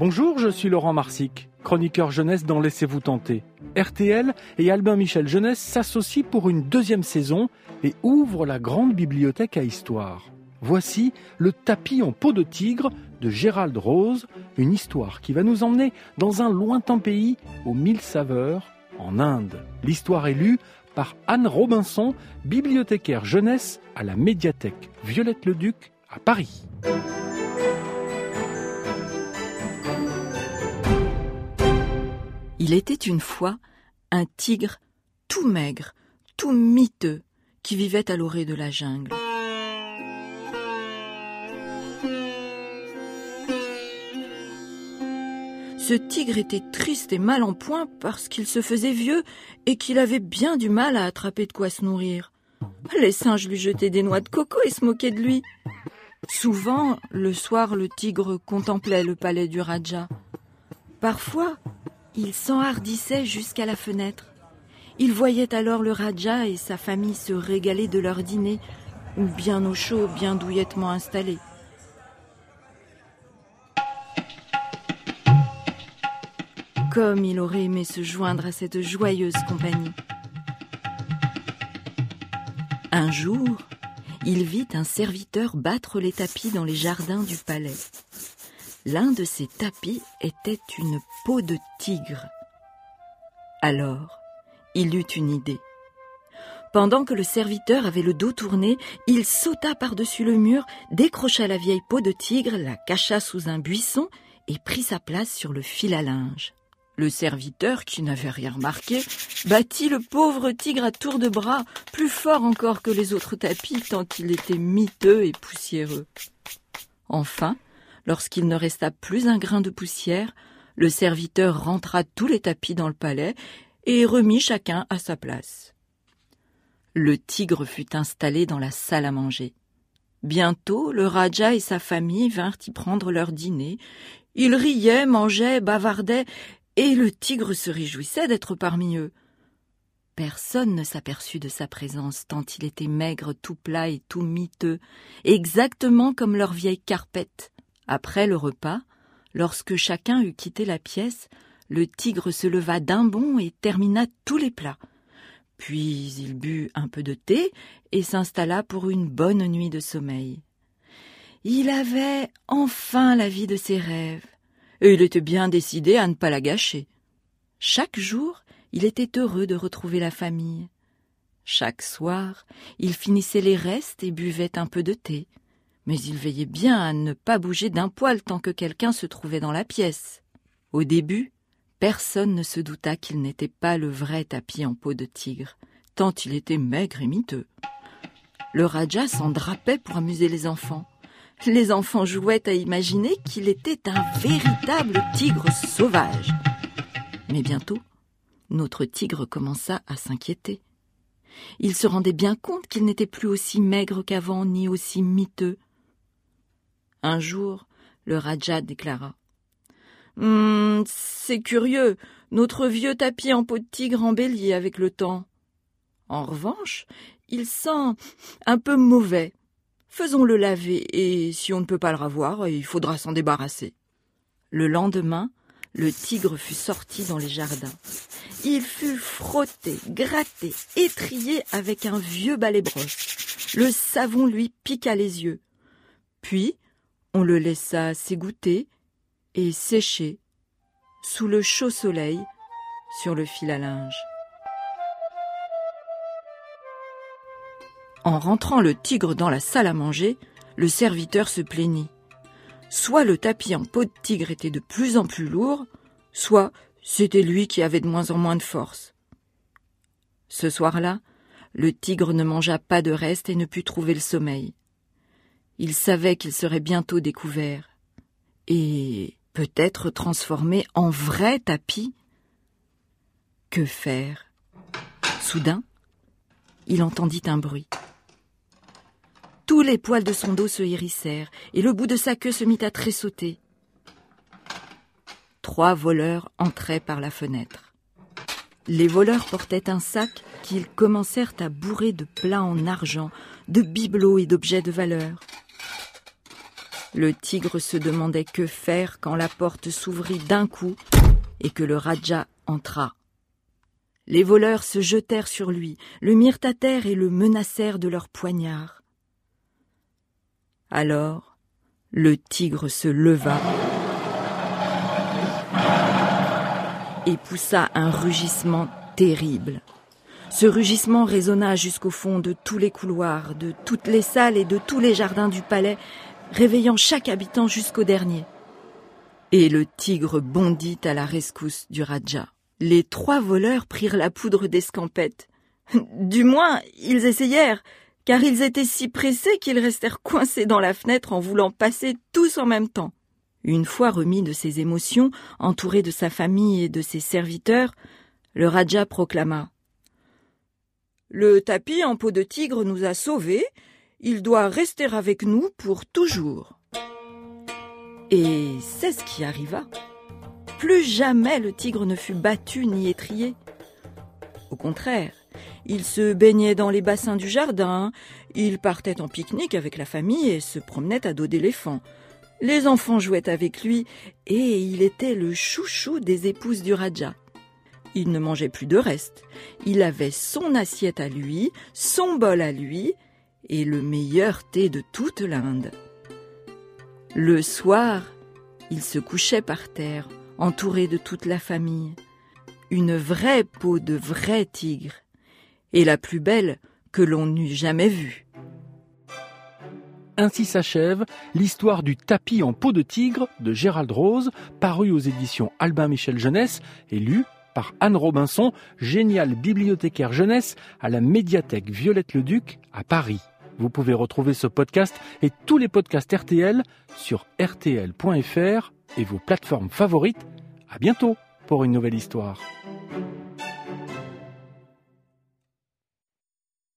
Bonjour, je suis Laurent Marsic, chroniqueur jeunesse dans Laissez-vous tenter. RTL et Albin Michel Jeunesse s'associent pour une deuxième saison et ouvrent la grande bibliothèque à histoire. Voici le tapis en peau de tigre de Gérald Rose, une histoire qui va nous emmener dans un lointain pays aux mille saveurs, en Inde. L'histoire est lue par Anne Robinson, bibliothécaire jeunesse à la médiathèque Violette-le-Duc à Paris. Il était une fois un tigre tout maigre, tout miteux, qui vivait à l'orée de la jungle. Ce tigre était triste et mal en point parce qu'il se faisait vieux et qu'il avait bien du mal à attraper de quoi se nourrir. Les singes lui jetaient des noix de coco et se moquaient de lui. Souvent, le soir, le tigre contemplait le palais du Raja. Parfois, il s'enhardissait jusqu'à la fenêtre. Il voyait alors le Raja et sa famille se régaler de leur dîner, bien au chaud, bien douillettement installés. Comme il aurait aimé se joindre à cette joyeuse compagnie. Un jour, il vit un serviteur battre les tapis dans les jardins du palais. L'un de ces tapis était une peau de tigre. Alors, il eut une idée. Pendant que le serviteur avait le dos tourné, il sauta par-dessus le mur, décrocha la vieille peau de tigre, la cacha sous un buisson et prit sa place sur le fil à linge. Le serviteur, qui n'avait rien remarqué, battit le pauvre tigre à tour de bras, plus fort encore que les autres tapis, tant il était miteux et poussiéreux. Enfin, lorsqu'il ne resta plus un grain de poussière, le serviteur rentra tous les tapis dans le palais et remit chacun à sa place. Le tigre fut installé dans la salle à manger. Bientôt, le Raja et sa famille vinrent y prendre leur dîner. Ils riaient, mangeaient, bavardaient, et le tigre se réjouissait d'être parmi eux. Personne ne s'aperçut de sa présence tant il était maigre, tout plat et tout miteux, exactement comme leur vieille carpette. Après le repas, lorsque chacun eut quitté la pièce, le tigre se leva d'un bond et termina tous les plats. Puis il but un peu de thé et s'installa pour une bonne nuit de sommeil. Il avait enfin la vie de ses rêves et il était bien décidé à ne pas la gâcher. Chaque jour, il était heureux de retrouver la famille. Chaque soir, il finissait les restes et buvait un peu de thé, mais il veillait bien à ne pas bouger d'un poil tant que quelqu'un se trouvait dans la pièce. Au début, personne ne se douta qu'il n'était pas le vrai tapis en peau de tigre, tant il était maigre et miteux. Le Raja s'en drapait pour amuser les enfants. Les enfants jouaient à imaginer qu'il était un véritable tigre sauvage. Mais bientôt, notre tigre commença à s'inquiéter. Il se rendait bien compte qu'il n'était plus aussi maigre qu'avant, ni aussi miteux. Un jour, le Raja déclara hum, C'est curieux, notre vieux tapis en peau de tigre embellit avec le temps. En revanche, il sent un peu mauvais. Faisons-le laver, et si on ne peut pas le ravoir, il faudra s'en débarrasser. Le lendemain, le tigre fut sorti dans les jardins. Il fut frotté, gratté, étrié avec un vieux balai broche. Le savon lui piqua les yeux. Puis, on le laissa s'égoutter et sécher sous le chaud soleil sur le fil à linge. En rentrant le tigre dans la salle à manger, le serviteur se plaignit. Soit le tapis en peau de tigre était de plus en plus lourd, soit c'était lui qui avait de moins en moins de force. Ce soir-là, le tigre ne mangea pas de reste et ne put trouver le sommeil. Il savait qu'il serait bientôt découvert et peut-être transformé en vrai tapis. Que faire? Soudain, il entendit un bruit. Tous les poils de son dos se hérissèrent, et le bout de sa queue se mit à tressauter. Trois voleurs entraient par la fenêtre. Les voleurs portaient un sac qu'ils commencèrent à bourrer de plats en argent, de bibelots et d'objets de valeur. Le tigre se demandait que faire quand la porte s'ouvrit d'un coup et que le Raja entra. Les voleurs se jetèrent sur lui, le mirent à terre et le menacèrent de leurs poignards. Alors, le tigre se leva et poussa un rugissement terrible. Ce rugissement résonna jusqu'au fond de tous les couloirs, de toutes les salles et de tous les jardins du palais, réveillant chaque habitant jusqu'au dernier. Et le tigre bondit à la rescousse du Raja. Les trois voleurs prirent la poudre d'escampette. Du moins, ils essayèrent, car ils étaient si pressés qu'ils restèrent coincés dans la fenêtre en voulant passer tous en même temps. Une fois remis de ses émotions, entouré de sa famille et de ses serviteurs, le Raja proclama Le tapis en peau de tigre nous a sauvés, il doit rester avec nous pour toujours. Et c'est ce qui arriva. Plus jamais le tigre ne fut battu ni étrié. Au contraire, il se baignait dans les bassins du jardin, il partait en pique-nique avec la famille et se promenait à dos d'éléphant. Les enfants jouaient avec lui et il était le chouchou des épouses du Raja. Il ne mangeait plus de reste. Il avait son assiette à lui, son bol à lui et le meilleur thé de toute l'Inde. Le soir, il se couchait par terre, entouré de toute la famille. Une vraie peau de vrai tigre, et la plus belle que l'on n'eût jamais vue. Ainsi s'achève l'histoire du tapis en peau de tigre de Gérald Rose, paru aux éditions Albin Michel Jeunesse et lu par Anne Robinson, géniale bibliothécaire jeunesse à la médiathèque Violette-le-Duc à Paris. Vous pouvez retrouver ce podcast et tous les podcasts RTL sur rtl.fr et vos plateformes favorites. À bientôt pour une nouvelle histoire.